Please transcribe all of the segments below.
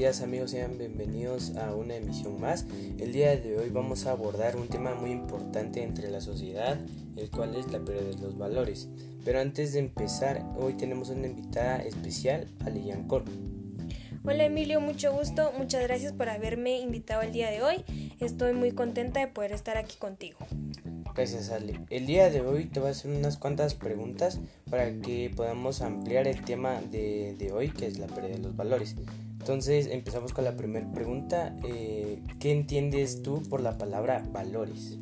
días amigos, sean bienvenidos a una emisión más. El día de hoy vamos a abordar un tema muy importante entre la sociedad, el cual es la pérdida de los valores. Pero antes de empezar, hoy tenemos una invitada especial, Alian Cor. Hola Emilio, mucho gusto, muchas gracias por haberme invitado el día de hoy. Estoy muy contenta de poder estar aquí contigo. Gracias Ale. El día de hoy te voy a hacer unas cuantas preguntas para que podamos ampliar el tema de, de hoy, que es la pérdida de los valores. Entonces empezamos con la primera pregunta. Eh, ¿Qué entiendes tú por la palabra valores?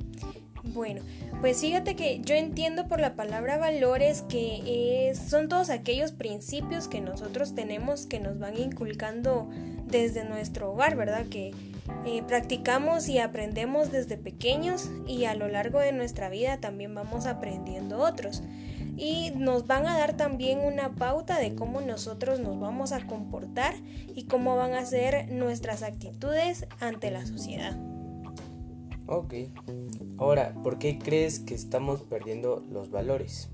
Bueno, pues fíjate que yo entiendo por la palabra valores que es, son todos aquellos principios que nosotros tenemos que nos van inculcando desde nuestro hogar, ¿verdad? Que eh, practicamos y aprendemos desde pequeños y a lo largo de nuestra vida también vamos aprendiendo otros y nos van a dar también una pauta de cómo nosotros nos vamos a comportar y cómo van a ser nuestras actitudes ante la sociedad. Ok. Ahora, ¿por qué crees que estamos perdiendo los valores?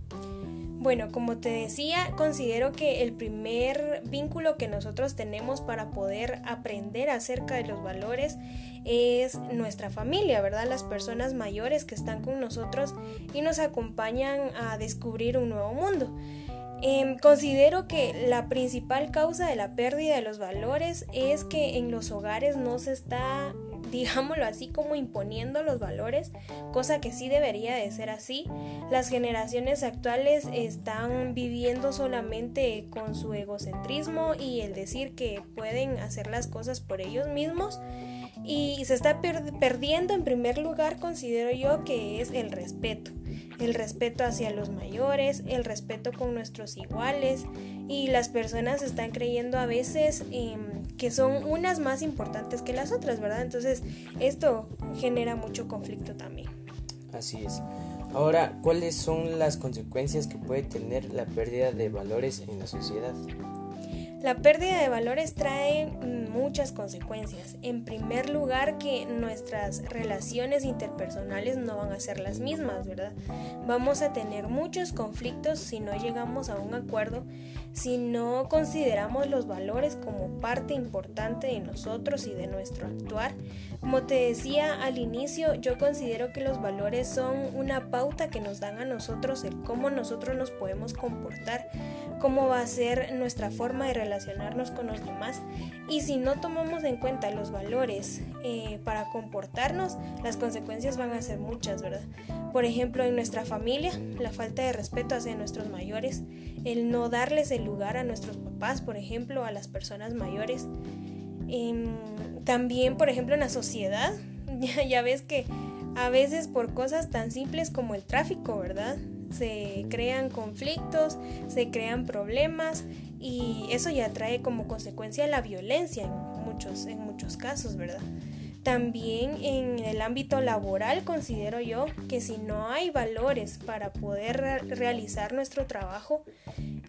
Bueno, como te decía, considero que el primer vínculo que nosotros tenemos para poder aprender acerca de los valores es nuestra familia, ¿verdad? Las personas mayores que están con nosotros y nos acompañan a descubrir un nuevo mundo. Em, considero que la principal causa de la pérdida de los valores es que en los hogares no se está digámoslo así, como imponiendo los valores, cosa que sí debería de ser así. Las generaciones actuales están viviendo solamente con su egocentrismo y el decir que pueden hacer las cosas por ellos mismos y se está perdiendo en primer lugar, considero yo, que es el respeto. El respeto hacia los mayores, el respeto con nuestros iguales y las personas están creyendo a veces que son unas más importantes que las otras, ¿verdad? Entonces esto genera mucho conflicto también. Así es. Ahora, ¿cuáles son las consecuencias que puede tener la pérdida de valores en la sociedad? La pérdida de valores trae muchas consecuencias. En primer lugar, que nuestras relaciones interpersonales no van a ser las mismas, ¿verdad? Vamos a tener muchos conflictos si no llegamos a un acuerdo, si no consideramos los valores como parte importante de nosotros y de nuestro actuar. Como te decía al inicio, yo considero que los valores son una pauta que nos dan a nosotros el cómo nosotros nos podemos comportar, cómo va a ser nuestra forma de relacionarnos relacionarnos con los demás y si no tomamos en cuenta los valores eh, para comportarnos, las consecuencias van a ser muchas, ¿verdad? Por ejemplo, en nuestra familia, la falta de respeto hacia nuestros mayores, el no darles el lugar a nuestros papás, por ejemplo, a las personas mayores. Em, también, por ejemplo, en la sociedad, ya, ya ves que a veces por cosas tan simples como el tráfico, ¿verdad? Se crean conflictos, se crean problemas y eso ya trae como consecuencia la violencia en muchos, en muchos casos, ¿verdad? También en el ámbito laboral considero yo que si no hay valores para poder realizar nuestro trabajo,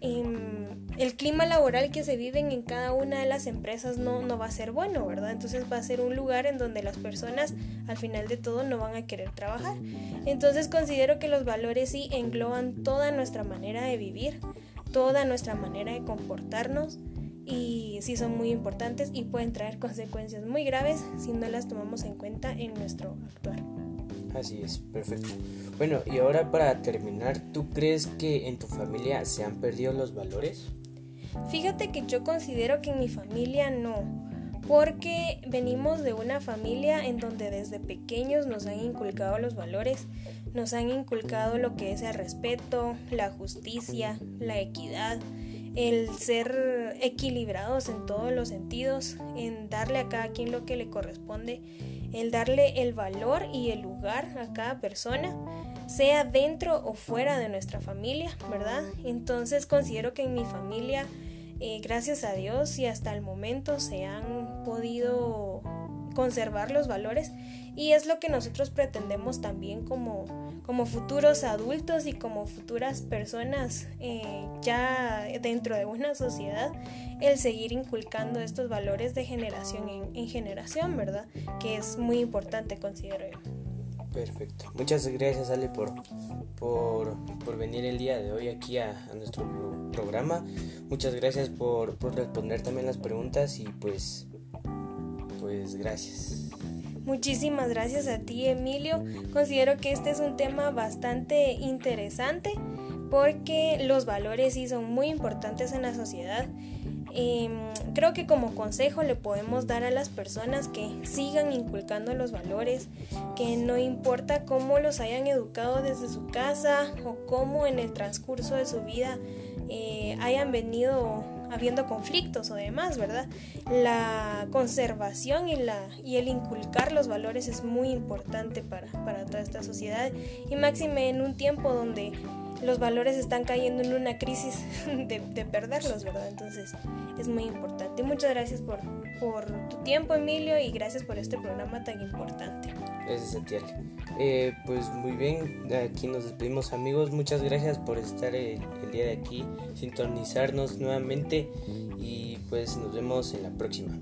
el clima laboral que se vive en cada una de las empresas no, no va a ser bueno, ¿verdad? Entonces va a ser un lugar en donde las personas al final de todo no van a querer trabajar. Entonces considero que los valores sí engloban toda nuestra manera de vivir toda nuestra manera de comportarnos y sí son muy importantes y pueden traer consecuencias muy graves si no las tomamos en cuenta en nuestro actuar. Así es, perfecto. Bueno, y ahora para terminar, ¿tú crees que en tu familia se han perdido los valores? Fíjate que yo considero que en mi familia no, porque venimos de una familia en donde desde pequeños nos han inculcado los valores nos han inculcado lo que es el respeto, la justicia, la equidad, el ser equilibrados en todos los sentidos, en darle a cada quien lo que le corresponde, el darle el valor y el lugar a cada persona, sea dentro o fuera de nuestra familia, ¿verdad? Entonces considero que en mi familia, eh, gracias a Dios y hasta el momento se han podido conservar los valores y es lo que nosotros pretendemos también como, como futuros adultos y como futuras personas eh, ya dentro de una sociedad, el seguir inculcando estos valores de generación en, generación, ¿verdad? Que es muy importante, considero yo. Perfecto. Muchas gracias, Ale, por, por, por, venir el día de hoy aquí a, nuestro programa. Muchas gracias por, por responder también las preguntas y pues pues gracias. Muchísimas gracias a ti, Emilio. Considero que este es un tema bastante interesante porque los valores sí son muy importantes en la sociedad. Em, creo que como consejo le podemos dar a las personas que sigan inculcando los valores, que no importa cómo los hayan educado desde su casa o cómo en el transcurso de su vida eh, hayan venido habiendo conflictos o demás, ¿verdad? La conservación y, la, y el inculcar los valores es muy importante para, para toda esta sociedad y máxime en un tiempo donde los valores están cayendo en una crisis de, de, perderlos, ¿verdad? Entonces es muy importante. Muchas gracias por, tu tiempo, Emilio, y gracias por este programa tan importante. Gracias a eh, pues muy bien, aquí nos despedimos amigos. Muchas gracias por estar el día de aquí, sintonizarnos nuevamente y pues nos vemos en la próxima.